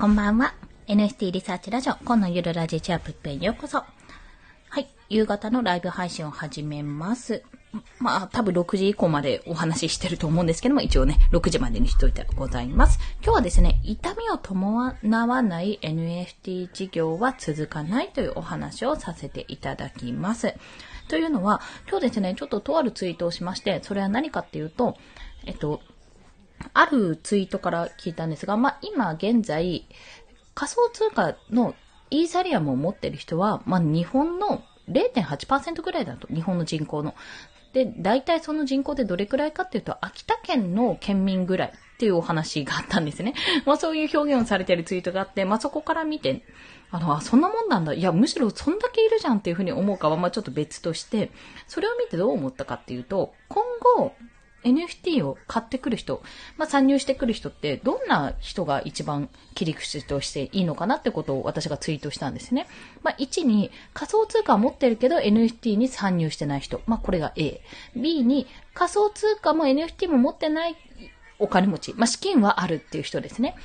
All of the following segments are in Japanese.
こんばんは。NFT リサーチラジオ、今のゆるラジチアップへようこそ。はい。夕方のライブ配信を始めます。まあ、多分6時以降までお話ししてると思うんですけども、一応ね、6時までにしといてございます。今日はですね、痛みを伴わない NFT 事業は続かないというお話をさせていただきます。というのは、今日ですね、ちょっととあるツイートをしまして、それは何かっていうと、えっと、あるツイートから聞いたんですが、まあ、今現在、仮想通貨のイーサリアムを持ってる人は、まあ、日本の0.8%ぐらいだと、日本の人口の。で、大体その人口でどれくらいかっていうと、秋田県の県民ぐらいっていうお話があったんですね。まあそういう表現をされてるツイートがあって、まあそこから見て、あの、あ、そんなもんなんだ。いや、むしろそんだけいるじゃんっていうふうに思うかは、まあちょっと別として、それを見てどう思ったかっていうと、今後、NFT を買ってくる人、まあ、参入してくる人って、どんな人が一番切り口としていいのかなってことを私がツイートしたんですね。まあ、1に仮想通貨を持ってるけど NFT に参入してない人。まあ、これが A。B に仮想通貨も NFT も持ってないお金持ち。まあ、資金はあるっていう人ですね。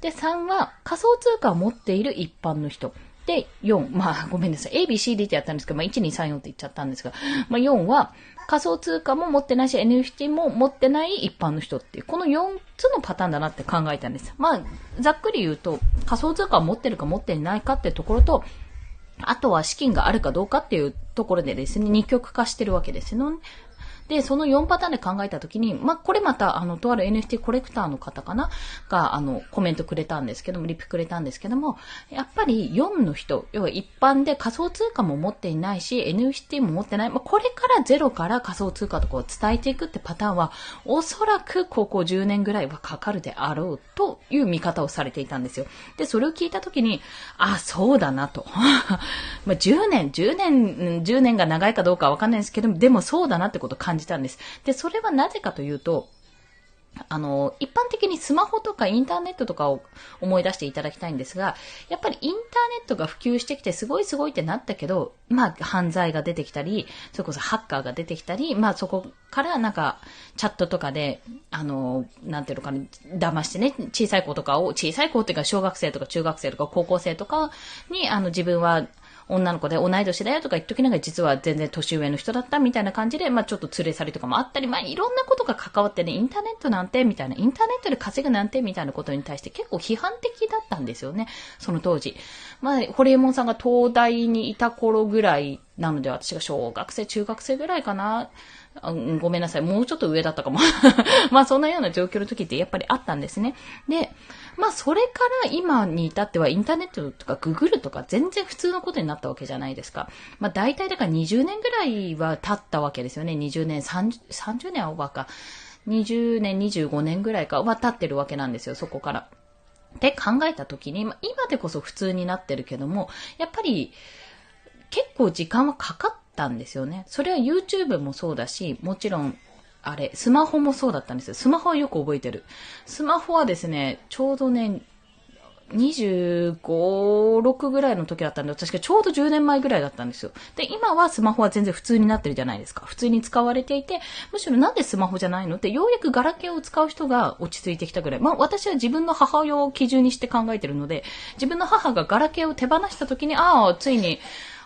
で、3は仮想通貨を持っている一般の人。で、4、まあ、ごめんなさい。A, B, C, D ってやったんですけど、まあ、1、2、3、4って言っちゃったんですが、まあ、4は、仮想通貨も持ってないし、NFT も持ってない一般の人っていう、この4つのパターンだなって考えたんです。まあ、ざっくり言うと、仮想通貨を持ってるか持っていないかってところと、あとは資金があるかどうかっていうところでですね、二極化してるわけですよね。で、その4パターンで考えたときに、まあ、これまた、あの、とある NFT コレクターの方かな？が、あの、コメントくれたんですけども、リプくれたんですけども、やっぱり4の人、要は一般で仮想通貨も持っていないし、NFT も持ってない、まあ、これからゼロから仮想通貨とかを伝えていくってパターンは、おそらくここ10年ぐらいはかかるであろうという見方をされていたんですよ。で、それを聞いたときに、あ、そうだなと。まあ、10年、10年、10年が長いかどうかわかんないですけど、でもそうだなってことを感じじたんです。で、それはなぜかというと、あの、一般的にスマホとかインターネットとかを思い出していただきたいんですが、やっぱりインターネットが普及してきてすごいすごいってなったけど、まあ犯罪が出てきたり、それこそハッカーが出てきたり、まあそこからなんかチャットとかで、あの、なんていうのかな、騙してね、小さい子とかを、小さい子っていうか小学生とか中学生とか高校生とかに、あの自分は女の子で同い年だよとか言っときながら実は全然年上の人だったみたいな感じで、まあちょっと連れ去りとかもあったり、まあいろんなことが関わってね、インターネットなんてみたいな、インターネットで稼ぐなんてみたいなことに対して結構批判的だったんですよね、その当時。まあ、ホリエモンさんが東大にいた頃ぐらいなので、私が小学生、中学生ぐらいかな。ごめんなさい。もうちょっと上だったかも。まあそんなような状況の時ってやっぱりあったんですね。で、まあそれから今に至ってはインターネットとかググるとか全然普通のことになったわけじゃないですか。まあ大体だから20年ぐらいは経ったわけですよね。20年、30, 30年はオーバーか。20年、25年ぐらいかは経ってるわけなんですよ、そこから。って考えた時に、ま、今でこそ普通になってるけども、やっぱり結構時間はかかったんですよね。それは YouTube もそうだし、もちろんあれ、スマホもそうだったんですよ。スマホはよく覚えてる。スマホはですね、ちょうどね、25、6ぐらいの時だったんで、確かちょうど10年前ぐらいだったんですよ。で、今はスマホは全然普通になってるじゃないですか。普通に使われていて、むしろなんでスマホじゃないの？って、ようやくガラケーを使う人が落ち着いてきたぐらい。まあ私は自分の母親を基準にして考えてるので、自分の母がガラケーを手放した時に、ああ、ついに、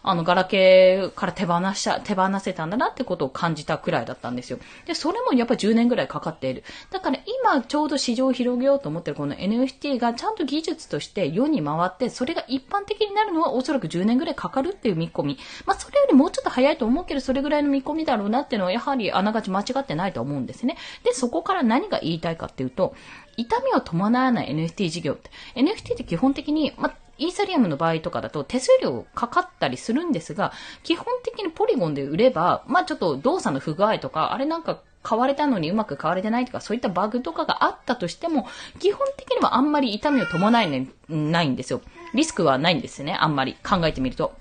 あの、ガラケーから手放した手放せたんだなってことを感じたくらいだったんですよ。で、それもやっぱ10年ぐらいかかっている。だから今ちょうど市場を広げようと思ってるこの NFT がちゃんと技術として世に回って、それが一般的になるのはおそらく10年ぐらいかかるっていう見込み。まあ、それよりもうちょっと早いと思うけど、それぐらいの見込みだろうなっていうのはやはりあながち間違ってないと思うんですね。で、そこから何が言いたいかっていうと、痛みを伴わない NFT 事業って、NFT って基本的に、まあ、イーサリアムの場合とかだと手数料かかったりするんですが、基本的にポリゴンで売れば、まあちょっと動作の不具合とか、あれなんか買われたのにうまく買われてないとか、そういったバグとかがあったとしても、基本的にはあんまり痛みを伴いないんですよ。リスクはないんですね、あんまり考えてみると。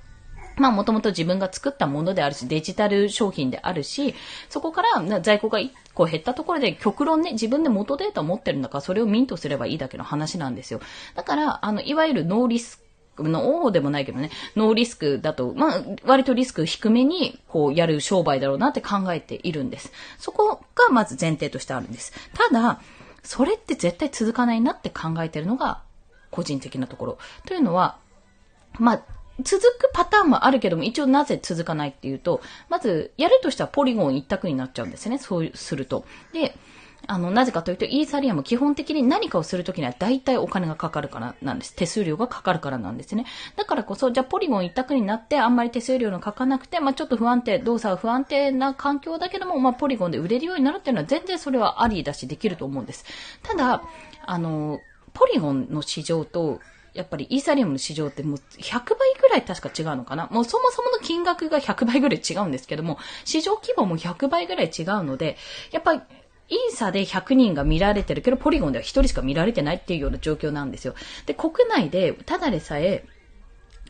まあもともと自分が作ったものであるし、デジタル商品であるし、そこから在庫が1個減ったところで極論ね、自分で元データを持ってるんだから、それをミントすればいいだけの話なんですよ。だから、あの、いわゆるノーリスク、ノーでもないけどね、ノーリスクだと、まあ、割とリスク低めに、こう、やる商売だろうなって考えているんです。そこがまず前提としてあるんです。ただ、それって絶対続かないなって考えてるのが個人的なところ。というのは、まあ、続くパターンもあるけども、一応なぜ続かないっていうと、まず、やるとしたらポリゴン一択になっちゃうんですね。そうすると。で、あの、なぜかというと、イーサリアム基本的に何かをするときには大体お金がかかるからなんです。手数料がかかるからなんですね。だからこそ、じゃあポリゴン一択になって、あんまり手数料のかかなくて、まあちょっと不安定、動作は不安定な環境だけども、まあポリゴンで売れるようになるっていうのは全然それはありだしできると思うんです。ただ、あの、ポリゴンの市場と、やっぱりイーサリアムの市場ってもう100倍ぐらい確か違うのかな？もうそもそもの金額が100倍ぐらい違うんですけども、市場規模も100倍ぐらい違うので、やっぱりイーサで100人が見られてるけど、ポリゴンでは1人しか見られてないっていうような状況なんですよ。で、国内で、ただでさえ、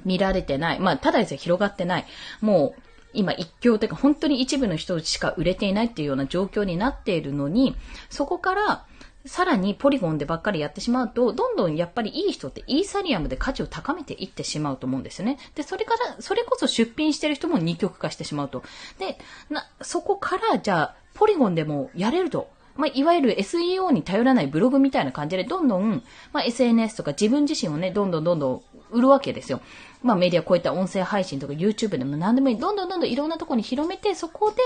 見られてない。まあ、ただでさえ広がってない。もう、今一強というか本当に一部の人しか売れていないっていうような状況になっているのに、そこから、さらにポリゴンでばっかりやってしまうと、どんどんやっぱりいい人ってイーサリアムで価値を高めていってしまうと思うんですよね。で、それから、それこそ出品してる人も二極化してしまうと。で、な、そこからじゃあ、ポリゴンでもやれると。まあ、いわゆる SEO に頼らないブログみたいな感じで、どんどん、まあ、SNS とか自分自身をね、どんどんどんどん売るわけですよ。まあ、メディアこういった音声配信とか YouTube でも何でもいい。どんどんどんどんいろんなところに広めて、そこで、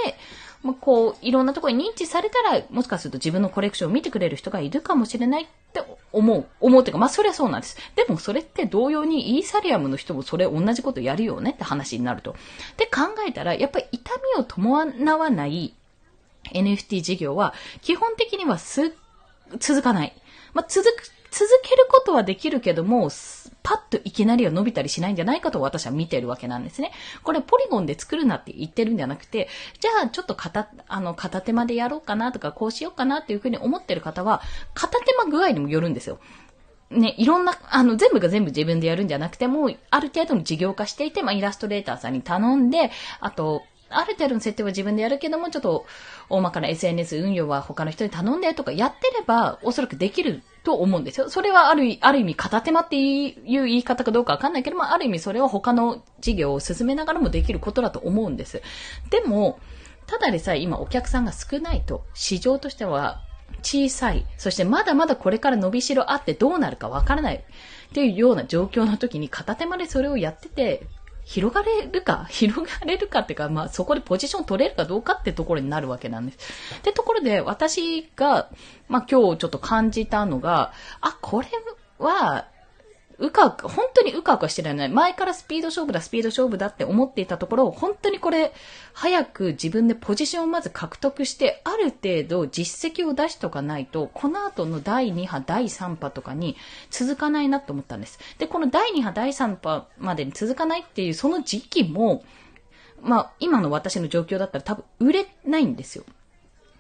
まあ、こう、いろんなところに認知されたら、もしかすると自分のコレクションを見てくれる人がいるかもしれないって思う。思うっていうか、まあ、そりゃそうなんです。でも、それって同様にイーサリアムの人もそれ同じことやるよねって話になると。で、考えたら、やっぱり痛みを伴わない NFT 事業は、基本的にはす、続かない。まあ、続く、続けることはできるけども、パッといきなりは伸びたりしないんじゃないかと私は見てるわけなんですね。これポリゴンで作るなって言ってるんじゃなくて、じゃあちょっと片、あの、片手間でやろうかなとか、こうしようかなっていうふうに思ってる方は、片手間具合にもよるんですよ。ね、いろんな、あの、全部が全部自分でやるんじゃなくても、ある程度の事業化していて、まあ、イラストレーターさんに頼んで、あと、ある程度の設定は自分でやるけども、ちょっと大まかな SNS 運用は他の人に頼んでとかやってれば、おそらくできると思うんですよ。それはある、ある意味片手間っていう言い方かどうかわかんないけども、ある意味それは他の事業を進めながらもできることだと思うんです。でも、ただでさえ今お客さんが少ないと、市場としては小さい、そしてまだまだこれから伸びしろあってどうなるかわからないっていうような状況の時に片手間でそれをやってて、広がれるか、広がれるかっていうか、まあそこでポジション取れるかどうかってところになるわけなんです。で、ところで私が、まあ今日ちょっと感じたのが、あ、これは、うかうか、本当にうかうかしてない。前からスピード勝負だ、スピード勝負だって思っていたところ、本当にこれ、早く自分でポジションをまず獲得して、ある程度実績を出しとかないと、この後の第2波、第3波とかに続かないなと思ったんです。で、この第2波、第3波までに続かないっていうその時期も、まあ、今の私の状況だったら多分売れないんですよ。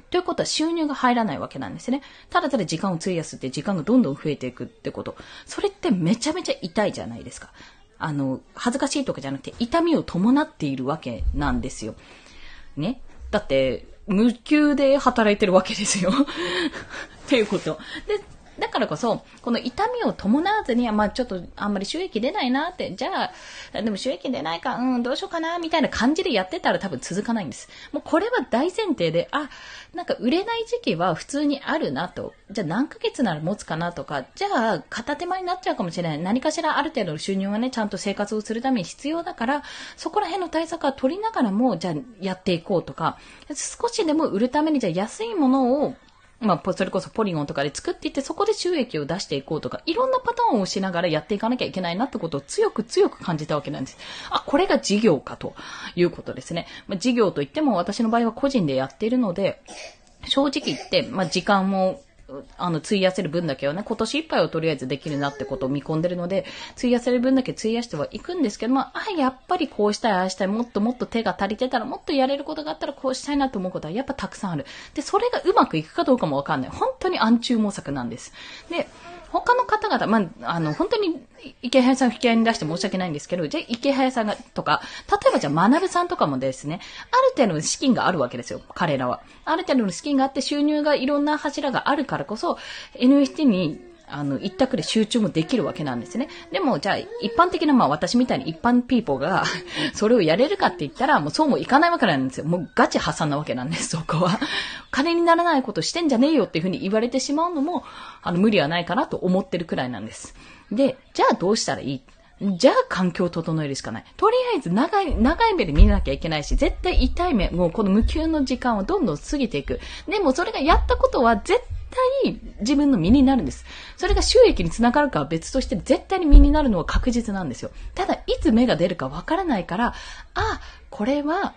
ということは収入が入らないわけなんですね。ただただ時間を費やすって時間がどんどん増えていくってこと。それってめちゃめちゃ痛いじゃないですか。あの、恥ずかしいとかじゃなくて痛みを伴っているわけなんですよ。ね。だって、無給で働いてるわけですよ。っていうこと。で、だからこそ、この痛みを伴わずに、まあちょっとあんまり収益出ないなって、じゃあ、でも収益出ないか、うん、どうしようかな、みたいな感じでやってたら多分続かないんです。もうこれは大前提で、あ、なんか売れない時期は普通にあるなと。じゃあ何ヶ月なら持つかなとか、じゃあ片手間になっちゃうかもしれない。何かしらある程度の収入がね、ちゃんと生活をするために必要だから、そこら辺の対策は取りながらも、じゃあやっていこうとか、少しでも売るためにじゃあ安いものをまあ、それこそポリゴンとかで作っていって、そこで収益を出していこうとか、いろんなパターンをしながらやっていかなきゃいけないなってことを強く強く感じたわけなんです。あ、これが事業かということですね。まあ、事業といっても私の場合は個人でやっているので、正直言って、まあ、時間もあの、費やせる分だけはね、今年いっぱいはとりあえずできるなってことを見込んでるので、費やせる分だけ費やしてはいくんですけども、あ、やっぱりこうしたい、ああしたい、もっともっと手が足りてたら、もっとやれることがあったらこうしたいなと思うことはやっぱたくさんある。で、それがうまくいくかどうかもわかんない。本当に暗中模索なんです。で、他の方々、まあ、あの、本当に、池早さん引き合いに出して申し訳ないんですけど、じゃ池早さんが、とか、例えばじゃあ学さんとかもですね、ある程度の資金があるわけですよ、彼らは。ある程度の資金があって収入がいろんな柱があるからこそ、NFT に、あの、一択で集中もできるわけなんですね。でも、じゃあ、一般的な、まあ私みたいに一般ピーポーがそれをやれるかって言ったら、もうそうもいかないわけなんですよ。もうガチ破産なわけなんです、そこは。金にならないことしてんじゃねえよっていうふうに言われてしまうのも、あの、無理はないかなと思ってるくらいなんです。で、じゃあどうしたらいい？じゃあ環境を整えるしかない。とりあえず長い、長い目で見なきゃいけないし、絶対痛い目、もうこの無給の時間はどんどん過ぎていく。でもそれがやったことは絶対自分の身になるんです。それが収益につながるかは別として絶対に身になるのは確実なんですよ。ただ、いつ芽が出るかわからないから、あ、これは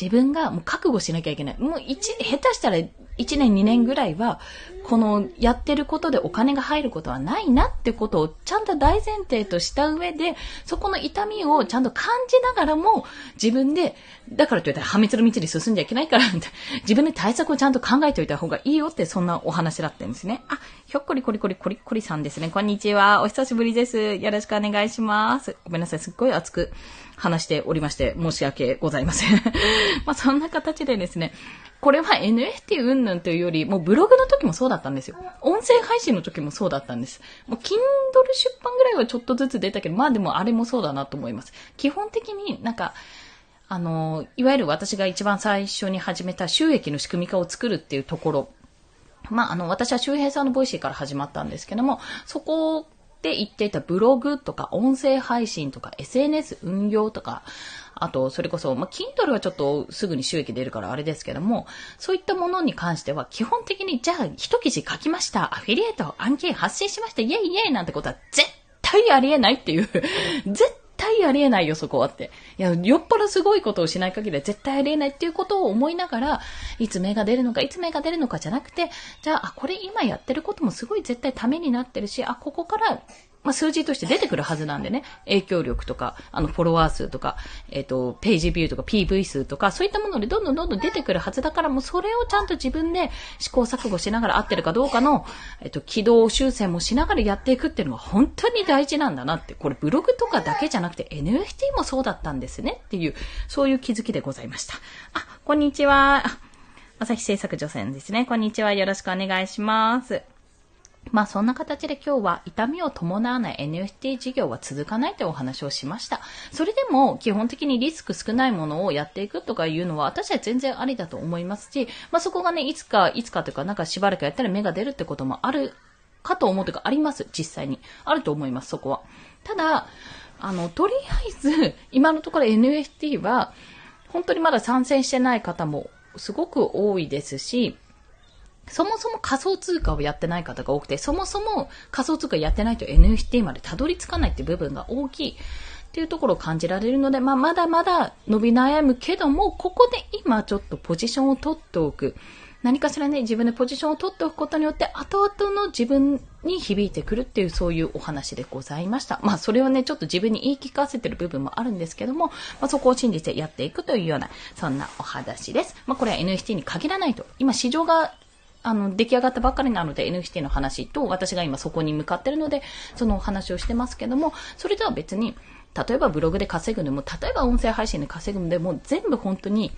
自分がもう覚悟しなきゃいけない。もう一、下手したら1年2年ぐらいは、このやってることでお金が入ることはないなってことをちゃんと大前提とした上で、そこの痛みをちゃんと感じながらも自分で、だからといったら破滅の道に進んじゃいけないから、自分で対策をちゃんと考えておいた方がいいよってそんなお話だったんですね。あ、ひょっこりこりこりこりこりさんですね。こんにちは。お久しぶりです。よろしくお願いします。ごめんなさい。すっごい熱く話しておりまして、申し訳ございません。まあそんな形でですね、これは NFT 云々というより、もうブログの時もそうだったんですよ。音声配信の時もそうだったんです。もう Kindle 出版ぐらいはちょっとずつ出たけど、まあでもあれもそうだなと思います。基本的になんか、あの、いわゆる私が一番最初に始めた収益の仕組み化を作るっていうところ。まあ、あの、私は周平さんの Voicy から始まったんですけども、そこって言っていたブログとか音声配信とか SNS 運用とか、あと、それこそ、まあ、Kindle はちょっとすぐに収益出るからあれですけども、そういったものに関しては、基本的に、じゃあ、一記事書きました、アフィリエイト、案件発信しました、イェイイェイなんてことは絶対ありえないっていう。絶対ありえないよ、そこはって。いや、酔っぽどすごいことをしない限りは絶対ありえないっていうことを思いながら、いつ目が出るのか、いつ目が出るのかじゃなくて、じゃあ、あ、これ今やってることもすごい絶対ためになってるし、あ、ここからまあ、数字として出てくるはずなんでね、影響力とか、あの、フォロワー数とか、えっ、ー、と、ページビューとか PV 数とか、そういったものでどんどんどんどん出てくるはずだから、もうそれをちゃんと自分で試行錯誤しながら合ってるかどうかの、えっ、ー、と、軌道修正もしながらやっていくっていうのが本当に大事なんだなって、これブログとかだけじゃなくて NFT もそうだったんですねっていう、そういう気づきでございました。あ、こんにちは。朝日製作女性ですね。こんにちは。よろしくお願いします。まあそんな形で今日は痛みを伴わない NFT 事業は続かないというお話をしました。それでも基本的にリスク少ないものをやっていくとかいうのは私は全然ありだと思いますし、まあそこがね、いつか、いつかというかなんかしばらくやったら芽が出るってこともあるかと思うというかあります、実際に。あると思います、そこは。ただ、あの、とりあえず、今のところ NFT は、本当にまだ参戦してない方もすごく多いですし、そもそも仮想通貨をやってない方が多くて、そもそも仮想通貨やってないと NFT までたどり着かないって部分が大きいっていうところを感じられるので、まあ、まだまだ伸び悩むけども、ここで今ちょっとポジションを取っておく。何かしらね、自分でポジションを取っておくことによって、後々の自分に響いてくるっていう、そういうお話でございました。まあ、それをね、ちょっと自分に言い聞かせてる部分もあるんですけども、まあ、そこを信じてやっていくというような、そんなお話です。まあ、これは NFT に限らないと。今、市場があの、出来上がったばっかりなので NFT の話と、私が今そこに向かってるので、そのお話をしてますけども、それとは別に、例えばブログで稼ぐのも、例えば音声配信で稼ぐのでも、全部本当に、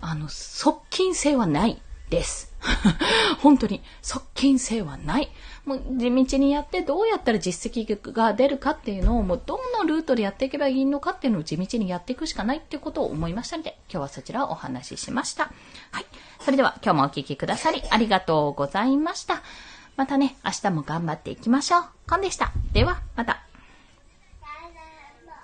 あの、側近性はないです。本当に、側近性はない。もう地道にやってどうやったら実績が出るかっていうのをもうどのルートでやっていけばいいのかっていうのを地道にやっていくしかないっていうことを思いましたので、今日はそちらをお話ししました。はい。それでは今日もお聴きくださりありがとうございました。またね、明日も頑張っていきましょう。コンでした。では、また。